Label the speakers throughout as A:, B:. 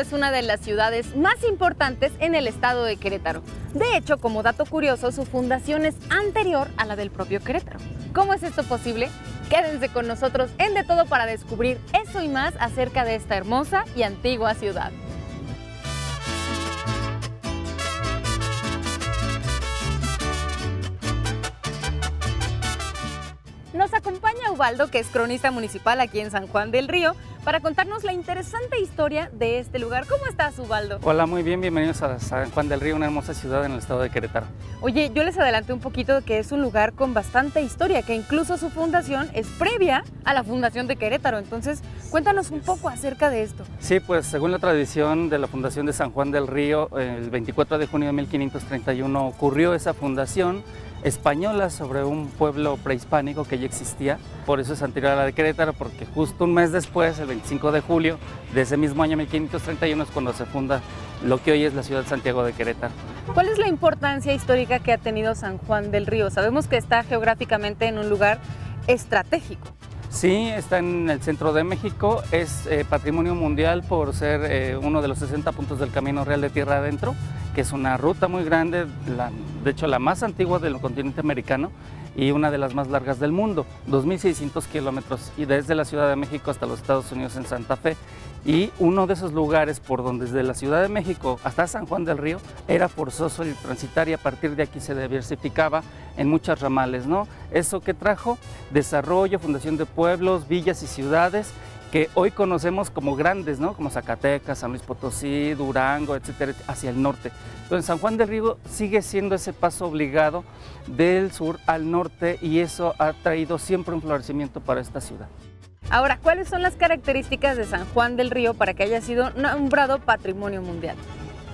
A: Es una de las ciudades más importantes en el estado de Querétaro. De hecho, como dato curioso, su fundación es anterior a la del propio Querétaro. ¿Cómo es esto posible? Quédense con nosotros en De Todo para descubrir eso y más acerca de esta hermosa y antigua ciudad. Nos acompaña Ubaldo, que es cronista municipal aquí en San Juan del Río, para contarnos la interesante historia de este lugar. ¿Cómo estás, Ubaldo?
B: Hola, muy bien, bienvenidos a San Juan del Río, una hermosa ciudad en el estado de Querétaro.
A: Oye, yo les adelanté un poquito que es un lugar con bastante historia, que incluso su fundación es previa a la fundación de Querétaro. Entonces, cuéntanos un poco acerca de esto.
B: Sí, pues según la tradición de la fundación de San Juan del Río, el 24 de junio de 1531 ocurrió esa fundación española sobre un pueblo prehispánico que ya existía. Por eso es anterior a la de Querétaro, porque justo un mes después, el 25 de julio de ese mismo año 1531, es cuando se funda lo que hoy es la ciudad de Santiago de Querétaro.
A: ¿Cuál es la importancia histórica que ha tenido San Juan del Río? Sabemos que está geográficamente en un lugar estratégico.
B: Sí, está en el centro de México, es eh, patrimonio mundial por ser eh, uno de los 60 puntos del Camino Real de Tierra Adentro, que es una ruta muy grande, de hecho la más antigua del continente americano y una de las más largas del mundo, 2.600 kilómetros, y desde la Ciudad de México hasta los Estados Unidos en Santa Fe. Y uno de esos lugares por donde desde la Ciudad de México hasta San Juan del Río era forzoso el transitar y a partir de aquí se diversificaba en muchas ramales, ¿no? Eso que trajo desarrollo, fundación de pueblos, villas y ciudades que hoy conocemos como grandes, ¿no? Como Zacatecas, San Luis Potosí, Durango, etcétera, hacia el norte. Entonces San Juan del Río sigue siendo ese paso obligado del sur al norte y eso ha traído siempre un florecimiento para esta ciudad.
A: Ahora, ¿cuáles son las características de San Juan del Río para que haya sido nombrado Patrimonio Mundial?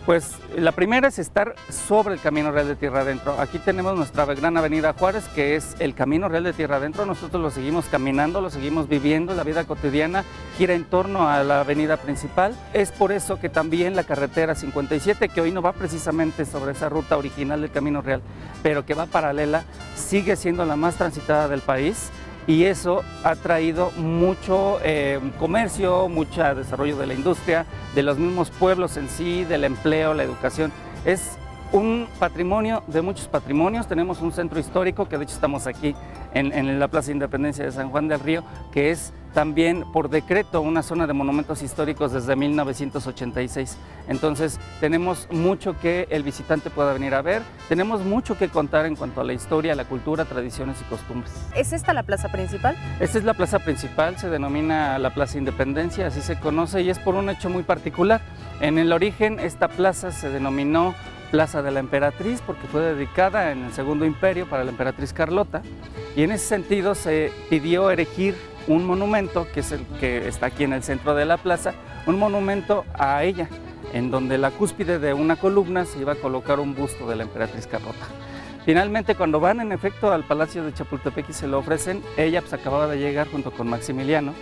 B: Pues la primera es estar sobre el Camino Real de Tierra Adentro. Aquí tenemos nuestra gran avenida Juárez, que es el Camino Real de Tierra Adentro. Nosotros lo seguimos caminando, lo seguimos viviendo, la vida cotidiana gira en torno a la avenida principal. Es por eso que también la carretera 57, que hoy no va precisamente sobre esa ruta original del Camino Real, pero que va paralela, sigue siendo la más transitada del país y eso ha traído mucho eh, comercio, mucho desarrollo de la industria, de los mismos pueblos en sí, del empleo, la educación. Es un patrimonio de muchos patrimonios. Tenemos un centro histórico, que de hecho estamos aquí en, la Plaza Independencia de San Juan del Río, que es también por decreto una zona de monumentos históricos desde 1986. Entonces tenemos mucho que el visitante pueda venir a ver, tenemos mucho que contar en cuanto a la historia, la cultura, tradiciones y costumbres.
A: ¿Es esta la plaza principal?
B: Esta es la plaza principal, se denomina la Plaza Independencia, así se conoce y es por un hecho muy particular. En el origen esta plaza se denominó Plaza de la Emperatriz porque fue dedicada en el Segundo Imperio para la emperatriz Carlota y en ese sentido se pidió erigir un monumento que es el que está aquí en el centro de la plaza, un monumento a ella, en donde la cúspide de una columna se iba a colocar un busto de la emperatriz Carlota. Finalmente, cuando van en efecto al Palacio de Chapultepec y se lo ofrecen, ella pues acababa de llegar junto con Maximiliano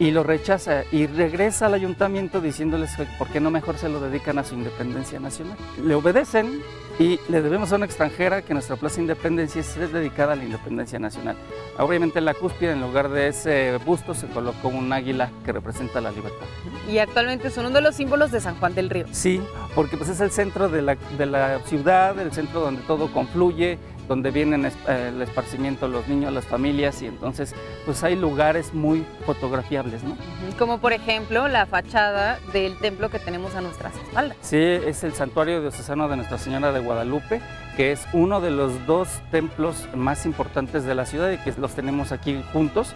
B: y lo rechaza y regresa al ayuntamiento diciéndoles por qué no mejor se lo dedican a su independencia nacional. Le obedecen y le debemos a una extranjera que nuestra Plaza Independencia es dedicada a la independencia nacional. Obviamente en la cúspide, en lugar de ese busto, se colocó un águila que representa la libertad.
A: Y actualmente son uno de los símbolos de San Juan del Río.
B: Sí, porque pues es el centro de la, de la ciudad, el centro donde todo confluye, donde vienen eh, el esparcimiento los niños, las familias y entonces pues hay lugares muy fotografiables, ¿no?
A: Como por ejemplo la fachada del templo que tenemos a nuestras espaldas.
B: Sí, es el santuario diocesano de Nuestra Señora de Guadalupe, que es uno de los dos templos más importantes de la ciudad y que los tenemos aquí juntos.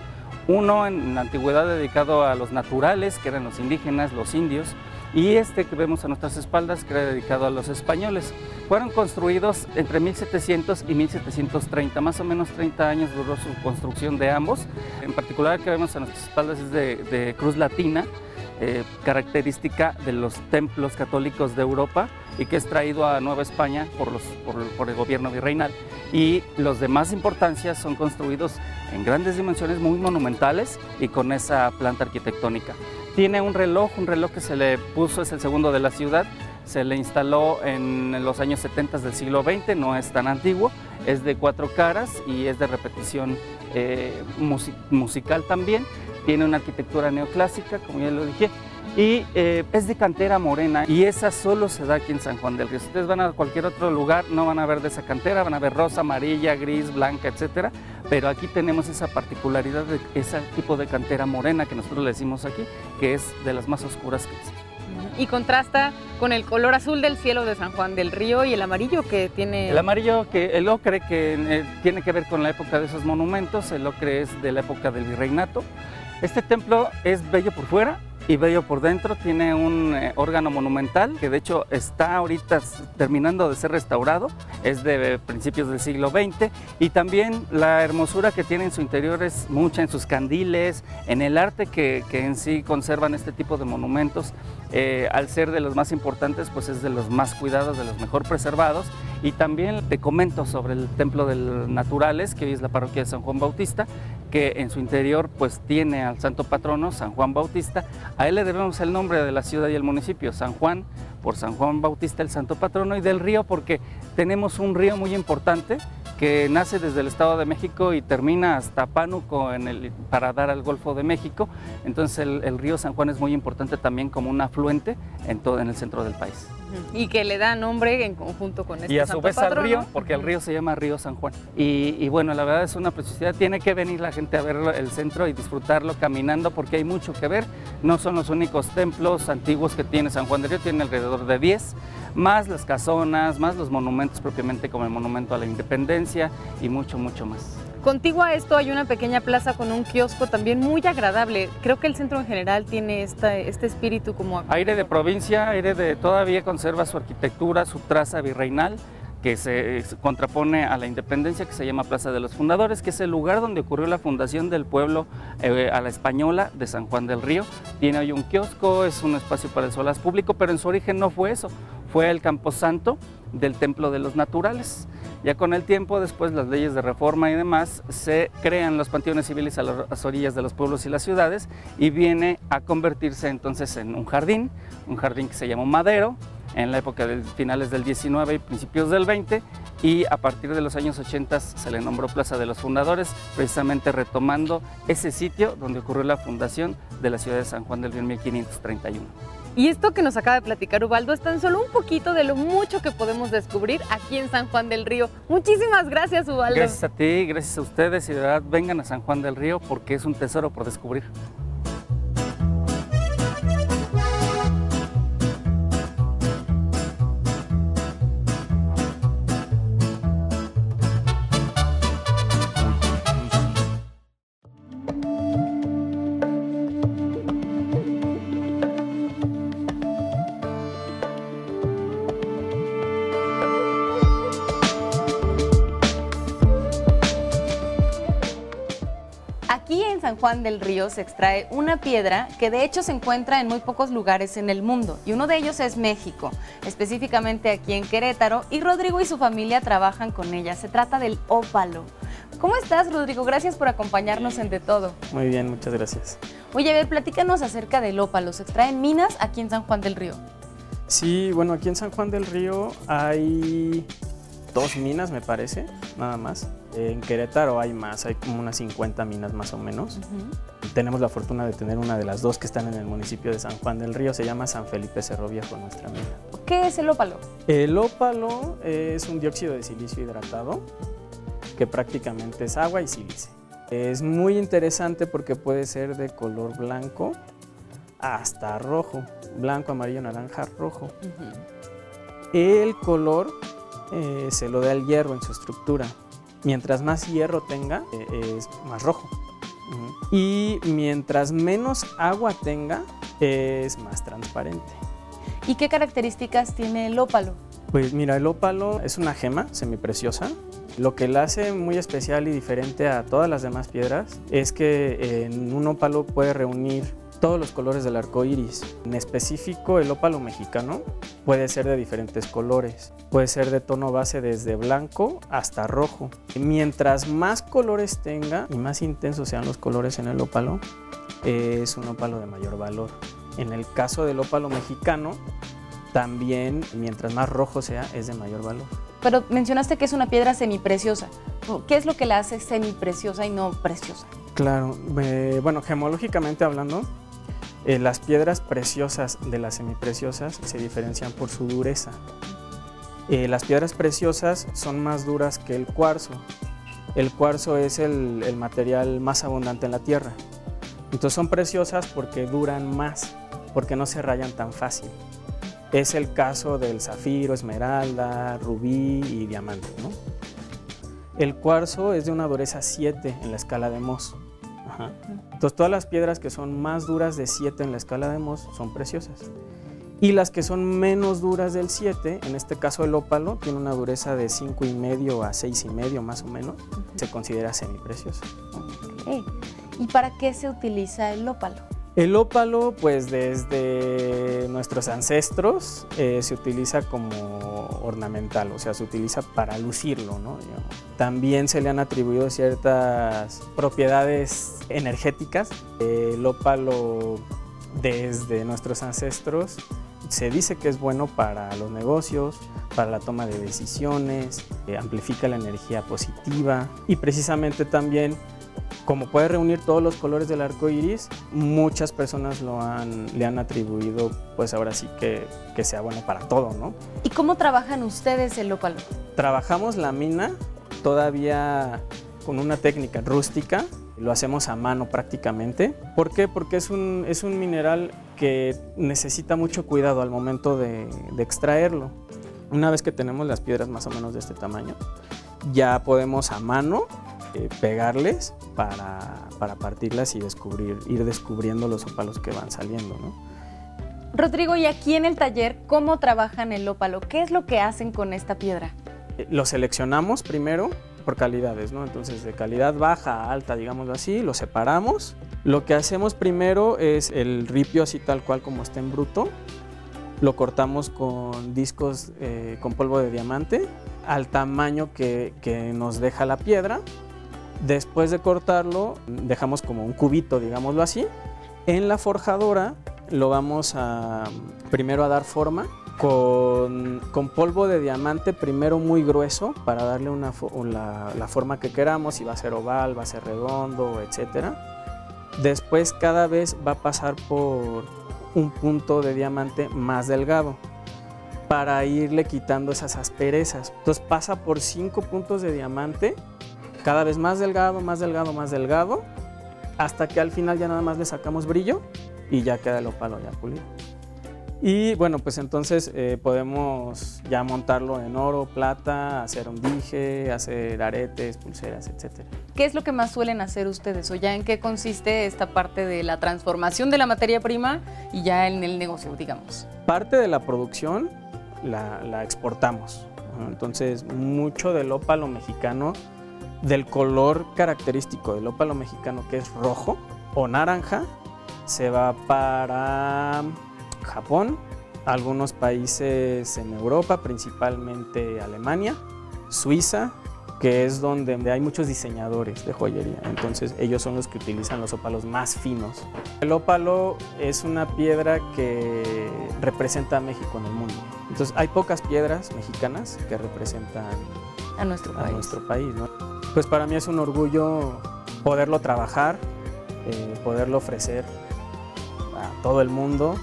B: Uno en la antigüedad dedicado a los naturales, que eran los indígenas, los indios, y este que vemos a nuestras espaldas, que era dedicado a los españoles. Fueron construidos entre 1700 y 1730, más o menos 30 años duró su construcción de ambos. En particular que vemos a nuestras espaldas es de, cruz latina, eh, característica de los templos católicos de Europa y que es traído a Nueva España por, el gobierno virreinal. Y los de más importancia son construidos en grandes dimensiones, muy monumentales y con esa planta arquitectónica. Tiene un reloj, un reloj que se le puso, es el segundo de la ciudad, se le instaló en los años 70 del siglo XX, no es tan antiguo, es de cuatro caras y es de repetición eh, musical también. Tiene una arquitectura neoclásica, como ya lo dije, y eh, es de cantera morena y esa solo se da aquí en San Juan del Río. Si ustedes van a cualquier otro lugar no van a ver de esa cantera, van a ver rosa, amarilla, gris, blanca, etcétera, pero aquí tenemos esa particularidad de ese tipo de cantera morena que nosotros le decimos aquí, que es de las más oscuras que existen.
A: Y contrasta con el color azul del cielo de San Juan del Río y el amarillo que tiene...
B: El amarillo, que el ocre, que eh, tiene que ver con la época de esos monumentos, el ocre es de la época del virreinato. Este templo es bello por fuera, y bello por dentro. Tiene un eh, órgano monumental que de hecho está ahorita terminando de ser restaurado. Es de principios del siglo XX y también la hermosura que tiene en su interior es mucha en sus candiles, en el arte que, en sí conservan este tipo de monumentos. Eh, al ser de los más importantes, pues es de los más cuidados, de los mejor preservados. Y también te comento sobre el Templo de Naturales, que hoy es la parroquia de San Juan Bautista, que en su interior pues tiene al santo patrono San Juan Bautista. A él le debemos el nombre de la ciudad y el municipio, San Juan, por San Juan Bautista, el santo patrono, y del río porque tenemos un río muy importante que nace desde el Estado de México y termina hasta Pánuco en el, para dar al Golfo de México. Entonces el, río San Juan es muy importante también como un afluente en todo en el centro del país.
A: Y que le da nombre en conjunto con este
B: Y a su vez al río, porque el río se llama Río San Juan. Y, bueno, la verdad es una preciosidad. Tiene que venir la gente a ver el centro y disfrutarlo caminando porque hay mucho que ver. No son los únicos templos antiguos que tiene San Juan del Río, tiene alrededor de 10 más las casonas, más los monumentos propiamente como el Monumento a la Independencia y mucho, mucho más.
A: Contigo a esto hay una pequeña plaza con un kiosco también muy agradable. Creo que el centro en general tiene este espíritu como...
B: Aire de provincia, aire de... todavía conserva su arquitectura, su traza virreinal que se, contrapone a la independencia, que se llama Plaza de los Fundadores, que es el lugar donde ocurrió la fundación del pueblo eh, a la española de San Juan del Río. Tiene hoy un kiosco, es un espacio para el solas público, pero en su origen no fue eso, fue el camposanto del Templo de los Naturales. Ya con el tiempo, después las leyes de reforma y demás, se crean los panteones civiles a las orillas de los pueblos y las ciudades y viene a convertirse entonces en un jardín, un jardín que se llama Madero, en la época de finales del 19 y principios del 20 y a partir de los años 80 se le nombró Plaza de los Fundadores, precisamente retomando ese sitio donde ocurrió la fundación de la ciudad de San Juan del Río en 1531.
A: Y esto que nos acaba de platicar Ubaldo es tan solo un poquito de lo mucho que podemos descubrir aquí en San Juan del Río. Muchísimas gracias, Ubaldo.
B: Gracias a ti, gracias a ustedes y de verdad vengan a San Juan del Río porque es un tesoro por descubrir.
A: Juan del Río se extrae una piedra que de hecho se encuentra en muy pocos lugares en el mundo y uno de ellos es México, específicamente aquí en Querétaro y Rodrigo y su familia trabajan con ella. Se trata del ópalo. ¿Cómo estás, Rodrigo? Gracias por acompañarnos en De Todo.
C: Muy bien, muchas gracias.
A: Oye, a ver, platícanos acerca del ópalo. ¿Se extraen minas aquí en San Juan del Río?
C: Sí, bueno, aquí en San Juan del Río hay dos minas, me parece, nada más. En Querétaro hay más, hay como unas 50 minas más o menos. Tenemos la fortuna de tener una de las dos que están en el municipio de San Juan del Río, se llama San Felipe Cerro Viejo, nuestra mina.
A: ¿Qué es el ópalo?
C: El ópalo es un dióxido de silicio hidratado que prácticamente es agua y sílice. Es muy interesante porque puede ser de color blanco hasta rojo, blanco, amarillo, naranja, rojo. El color eh, se lo da el hierro en su estructura. Mientras más hierro tenga, eh, es más rojo. Y mientras menos agua tenga, es más transparente.
A: ¿Y qué características tiene el ópalo?
C: Pues mira, el ópalo es una gema semipreciosa. Lo que la hace muy especial y diferente a todas las demás piedras es que en un ópalo puede reunir todos los colores del arco iris. En específico, el ópalo mexicano puede ser de diferentes colores. Puede ser de tono base desde blanco hasta rojo. Mientras más colores tenga y más intensos sean los colores en el ópalo, es un ópalo de mayor valor. En el caso del ópalo mexicano, también mientras más rojo sea, es de mayor valor.
A: Pero mencionaste que es una piedra semipreciosa. ¿Qué es lo que la hace semipreciosa y no preciosa?
C: Claro, eh, bueno, gemológicamente hablando, Eh, las piedras preciosas de las semipreciosas se diferencian por su dureza. Eh, las piedras preciosas son más duras que el cuarzo. El cuarzo es el, material más abundante en la tierra. Entonces son preciosas porque duran más, porque no se rayan tan fácil. Es el caso del zafiro, esmeralda, rubí y diamante. El cuarzo es de una dureza 7 en la escala de Mohs. Ajá. Entonces todas las piedras que son más duras de 7 en la escala de Mohs son preciosas. Y las que son menos duras del 7, en este caso el ópalo, tiene una dureza de 5,5 a 6,5 más o menos, se considera semipreciosa.
A: Ok. ¿Y para qué se utiliza el ópalo?
C: El ópalo, pues desde nuestros ancestros eh, se utiliza como ornamental, o sea, se utiliza para lucirlo. También se le han atribuido ciertas propiedades energéticas. El ópalo desde nuestros ancestros se dice que es bueno para los negocios, para la toma de decisiones, eh, amplifica la energía positiva y precisamente también como puede reunir todos los colores del arco iris, muchas personas lo han, le han atribuido, pues ahora sí que, que sea bueno para todo, ¿no?
A: ¿Y cómo trabajan ustedes el ópalo?
C: Trabajamos la mina todavía con una técnica rústica, lo hacemos a mano prácticamente. ¿Por qué? Porque es un, es un mineral que necesita mucho cuidado al momento de, de extraerlo. Una vez que tenemos las piedras más o menos de este tamaño, ya podemos a mano eh, pegarles para, para, partirlas y descubrir, ir descubriendo los ópalos que van saliendo. ¿no?
A: Rodrigo, y aquí en el taller, ¿cómo trabajan el ópalo? ¿Qué es lo que hacen con esta piedra?
C: Eh, lo seleccionamos primero por calidades, ¿no? Entonces, de calidad baja a alta, digámoslo así, lo separamos. Lo que hacemos primero es el ripio así tal cual como está en bruto. Lo cortamos con discos eh, con polvo de diamante al tamaño que, que nos deja la piedra Después de cortarlo, dejamos como un cubito, digámoslo así. En la forjadora lo vamos a primero a dar forma con, polvo de diamante, primero muy grueso para darle la, forma que queramos, si va a ser oval, va a ser redondo, etc. Después cada vez va a pasar por un punto de diamante más delgado para irle quitando esas asperezas. Entonces pasa por cinco puntos de diamante cada vez más delgado, más delgado, más delgado, hasta que al final ya nada más le sacamos brillo y ya queda el opalo ya pulido. Y bueno, pues entonces eh, podemos ya montarlo en oro, plata, hacer un dije, hacer aretes, pulseras, etc.
A: ¿Qué es lo que más suelen hacer ustedes o ya en qué consiste esta parte de la transformación de la materia prima y ya en el negocio, digamos?
C: Parte de la producción la, la exportamos. Entonces, mucho del ópalo mexicano del color característico del ópalo mexicano, que es rojo o naranja, se va para Japón, algunos países en Europa, principalmente Alemania, Suiza, que es donde hay muchos diseñadores de joyería. Entonces ellos son los que utilizan los ópalos más finos. El ópalo es una piedra que representa a México en el mundo. Entonces hay pocas piedras mexicanas que representan
A: a nuestro país.
C: Nuestro país ¿no? Pues para mí es un orgullo poderlo trabajar, eh, poderlo ofrecer a todo el mundo.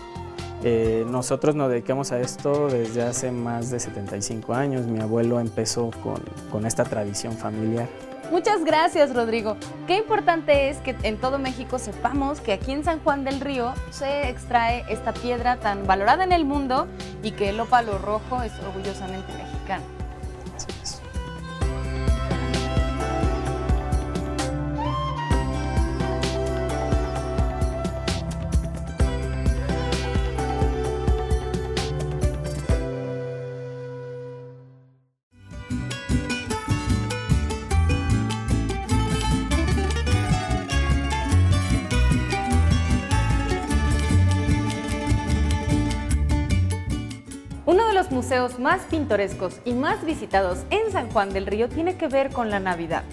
C: Eh, nosotros nos dedicamos a esto desde hace más de 75 años. Mi abuelo empezó con, con esta tradición familiar.
A: Muchas gracias, Rodrigo. Qué importante es que en todo México sepamos que aquí en San Juan del Río se extrae esta piedra tan valorada en el mundo y que el ópalo rojo es orgullosamente mexicano. Museos más pintorescos y más visitados en San Juan del Río tiene que ver con la Navidad.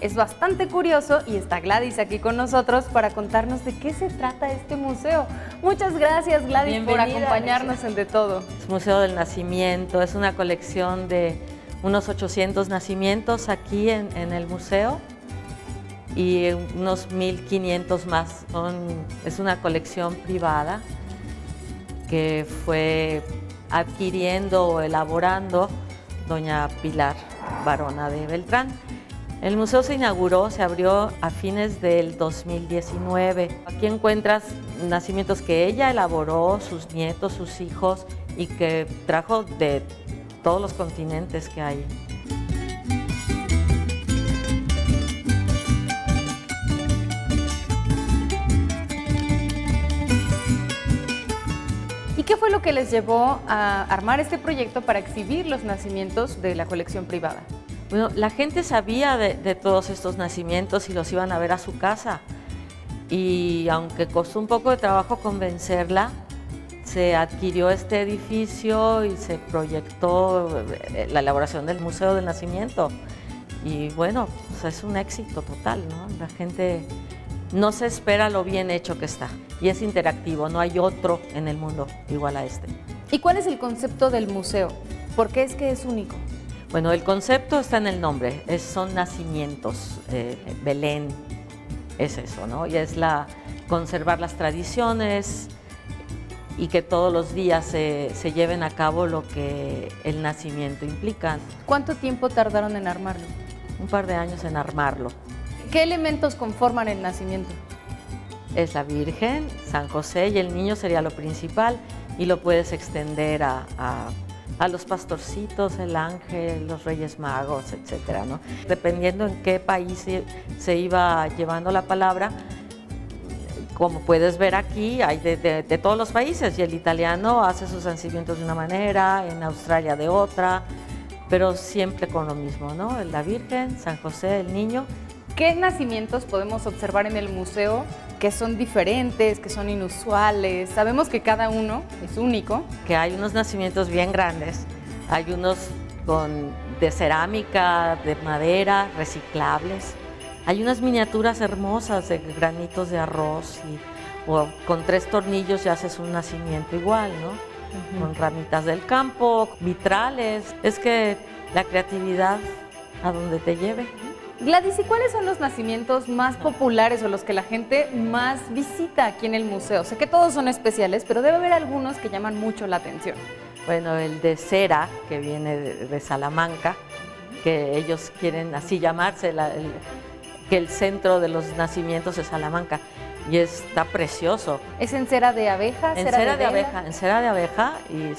A: Es bastante curioso y está Gladys aquí con nosotros para contarnos de qué se trata este museo. Muchas gracias Gladys
D: Bienvenida,
A: por acompañarnos en De Todo.
D: Es Museo del Nacimiento, es una colección de unos 800 nacimientos aquí en, en el museo. y unos 1500 más. es una colección privada que fue adquiriendo o elaborando doña Pilar Barona de Beltrán. El museo se inauguró, se abrió a fines del 2019. Aquí encuentras nacimientos que ella elaboró, sus nietos, sus hijos y que trajo de todos los continentes que hay.
A: Qué fue lo que les llevó a armar este proyecto para exhibir los nacimientos de la colección privada?
D: Bueno, la gente sabía de, todos estos nacimientos y los iban a ver a su casa. Y aunque costó un poco de trabajo convencerla, se adquirió este edificio y se proyectó eh, la elaboración del Museo del Nacimiento. Y bueno, pues es un éxito total, ¿no? La gente no se espera lo bien hecho que está. Y es interactivo, no hay otro en el mundo igual a este.
A: ¿Y cuál es el concepto del museo? ¿Por qué es que es único?
D: Bueno, el concepto está en el nombre, es, son nacimientos, eh, Belén es eso, ¿no? Y es la conservar las tradiciones y que todos los días se, se lleven a cabo lo que el nacimiento implica.
A: ¿Cuánto tiempo tardaron en armarlo?
D: Un par de años en armarlo.
A: ¿Qué elementos conforman el nacimiento?
D: Es la Virgen, San José y el niño sería lo principal y lo puedes extender a los pastorcitos, el ángel, los reyes magos, etcétera, ¿no? Dependiendo en qué país se, iba llevando la palabra, como puedes ver aquí, hay de, todos los países y el italiano hace sus nacimientos de una manera, en Australia de otra, pero siempre con lo mismo, ¿no? La Virgen, San José, el niño.
A: ¿Qué nacimientos podemos observar en el museo que son diferentes, que son inusuales. Sabemos que cada uno es único.
D: Que hay unos nacimientos bien grandes, hay unos con, de cerámica, de madera, reciclables. Hay unas miniaturas hermosas de granitos de arroz y o con tres tornillos ya haces un nacimiento igual, ¿no? Con ramitas del campo, vitrales. Es que la creatividad a donde te lleve.
A: Gladys, ¿y cuáles son los nacimientos más populares o los que la gente más visita aquí en el museo? Sé que todos son especiales, pero debe haber algunos que llaman mucho la atención.
D: Bueno, el de cera, que viene de, Salamanca, que ellos quieren así llamarse, que el centro de los nacimientos es Salamanca. Y está precioso.
A: ¿Es en cera de abeja?
D: En cera, de, abeja, en cera de abeja y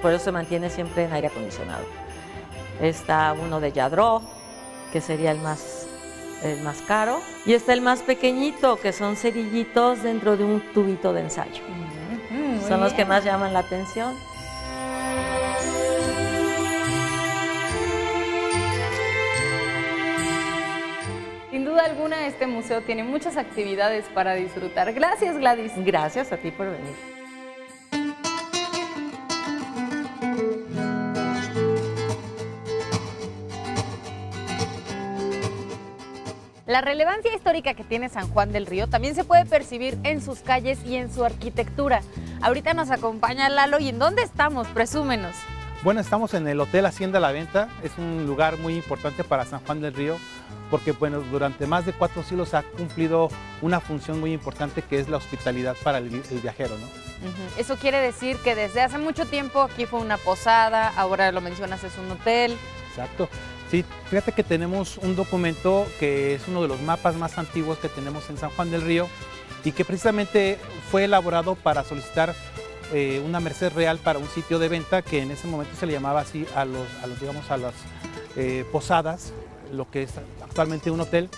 D: por eso se mantiene siempre en aire acondicionado. Está uno de Yadró, que sería el más, el más caro. Y está el más pequeñito, que son cerillitos dentro de un tubito de ensayo. son los que más llaman la atención.
A: Sin duda alguna, este museo tiene muchas actividades para disfrutar. Gracias, Gladys.
D: Gracias a ti por venir.
A: La relevancia histórica que tiene San Juan del Río también se puede percibir en sus calles y en su arquitectura. Ahorita nos acompaña Lalo y ¿en dónde estamos? Presúmenos.
E: Bueno, estamos en el Hotel Hacienda La Venta. Es un lugar muy importante para San Juan del Río porque bueno, durante más de cuatro siglos ha cumplido una función muy importante que es la hospitalidad para el, viajero. ¿no?
A: Eso quiere decir que desde hace mucho tiempo aquí fue una posada, ahora lo mencionas es un hotel.
E: Exacto. Sí, fíjate que tenemos un documento que es uno de los mapas más antiguos que tenemos en San Juan del Río y que precisamente fue elaborado para solicitar eh, una merced real para un sitio de venta que en ese momento se le llamaba así a los, digamos a las eh, posadas, lo que es actualmente un hotel.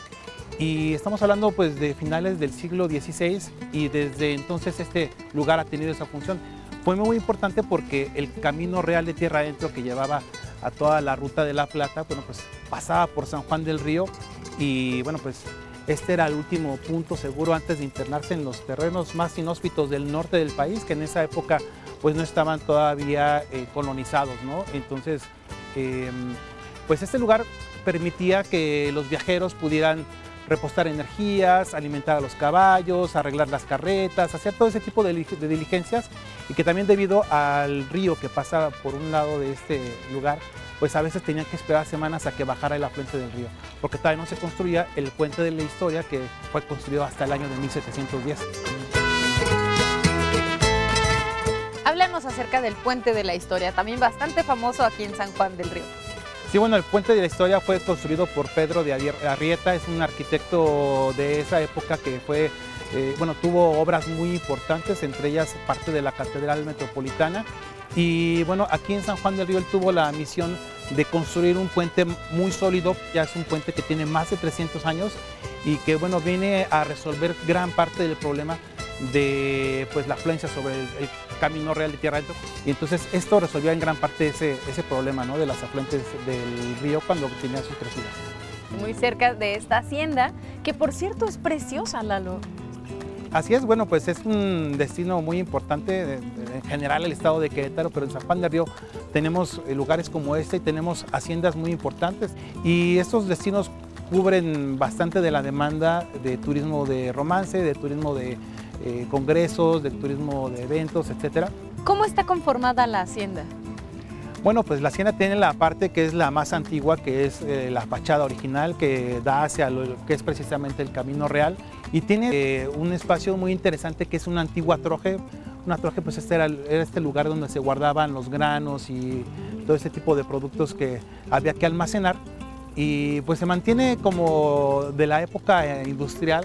E: Y estamos hablando pues de finales del siglo XVI y desde entonces este lugar ha tenido esa función. Fue muy importante porque el camino real de tierra adentro que llevaba a toda la ruta de La Plata, bueno, pues pasaba por San Juan del Río y bueno, pues este era el último punto seguro antes de internarse en los terrenos más inhóspitos del norte del país, que en esa época pues no estaban todavía eh, colonizados, ¿no? Entonces, em, pues este lugar permitía que los viajeros pudieran repostar energías, alimentar a los caballos, arreglar las carretas, hacer todo ese tipo de, diligencias y que también debido al río que pasa por un lado de este lugar, pues a veces tenían que esperar semanas a que bajara el afluente del río, porque todavía no se construía el puente de la historia que fue construido hasta el año de 1710.
A: Háblanos acerca del puente de la historia, también bastante famoso aquí en San Juan del Río.
E: Sí, bueno, el puente de la historia fue construido por Pedro de Arrieta, es un arquitecto de esa época que fue, eh, bueno, tuvo obras muy importantes, entre ellas parte de la Catedral Metropolitana. Y bueno, aquí en San Juan del Río él tuvo la misión de construir un puente muy sólido, ya es un puente que tiene más de 300 años y que bueno, viene a resolver gran parte del problema de pues, la afluencia sobre el, camino real de Tierra Adentro. Y entonces esto resolvió en gran parte ese, ese problema ¿no? de las afluentes del río cuando tenía sus crecidas.
A: Muy cerca de esta hacienda, que por cierto es preciosa, Lalo.
E: Así es, bueno, pues es un destino muy importante en general el estado de Querétaro, pero en San Juan del Río tenemos eh, lugares como este y tenemos haciendas muy importantes y estos destinos cubren bastante de la demanda de turismo de romance, de turismo de eh, congresos, de turismo de eventos, etcétera.
A: ¿Cómo está conformada la hacienda?
E: Bueno, pues la hacienda tiene la parte que es la más antigua, que es eh, la fachada original, que da hacia lo que es precisamente el Camino Real y tiene eh, un espacio muy interesante que es una antigua troje. Una troje pues este era, este lugar donde se guardaban los granos y todo ese tipo de productos que había que almacenar y pues se mantiene como de la época industrial,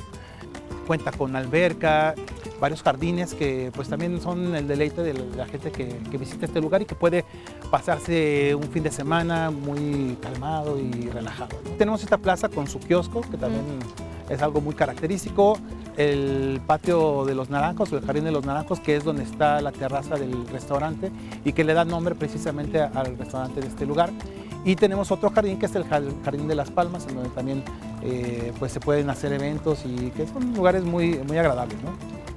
E: cuenta con alberca, varios jardines que pues también son el deleite de la gente que, que, visita este lugar y que puede pasarse un fin de semana muy calmado y relajado. Tenemos esta plaza con su kiosco que también es algo muy característico. El patio de los naranjos o el jardín de los naranjos, que es donde está la terraza del restaurante y que le da nombre precisamente al restaurante de este lugar. Y tenemos otro jardín que es el Jardín de las Palmas, en donde también eh, pues se pueden hacer eventos y que son lugares muy, muy agradables. ¿no?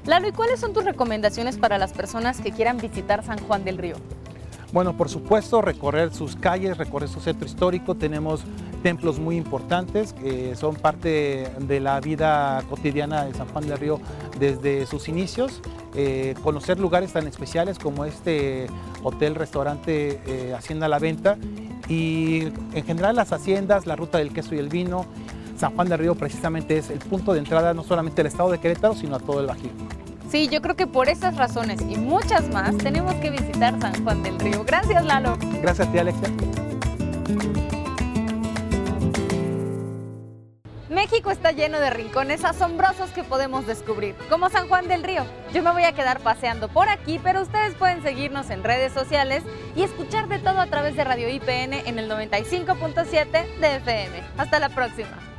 A: Lalo, ¿y cuáles son tus recomendaciones para las personas que quieran visitar San Juan del Río?
E: Bueno, por supuesto, recorrer sus calles, recorrer su centro histórico. Tenemos templos muy importantes que son parte de la vida cotidiana de San Juan del Río desde sus inicios. Eh, conocer lugares tan especiales como este hotel, restaurante eh, Hacienda La Venta y en general las haciendas, la ruta del queso y el vino. San Juan del Río precisamente es el punto de entrada no solamente al estado de Querétaro, sino a todo el Bajío.
A: Sí, yo creo que por esas razones y muchas más tenemos que visitar San Juan del Río. Gracias, Lalo.
E: Gracias a ti, Alexia.
A: México está lleno de rincones asombrosos que podemos descubrir, como San Juan del Río. Yo me voy a quedar paseando por aquí, pero ustedes pueden seguirnos en redes sociales y escuchar de todo a través de Radio IPN en el 95.7 de FM. Hasta la próxima.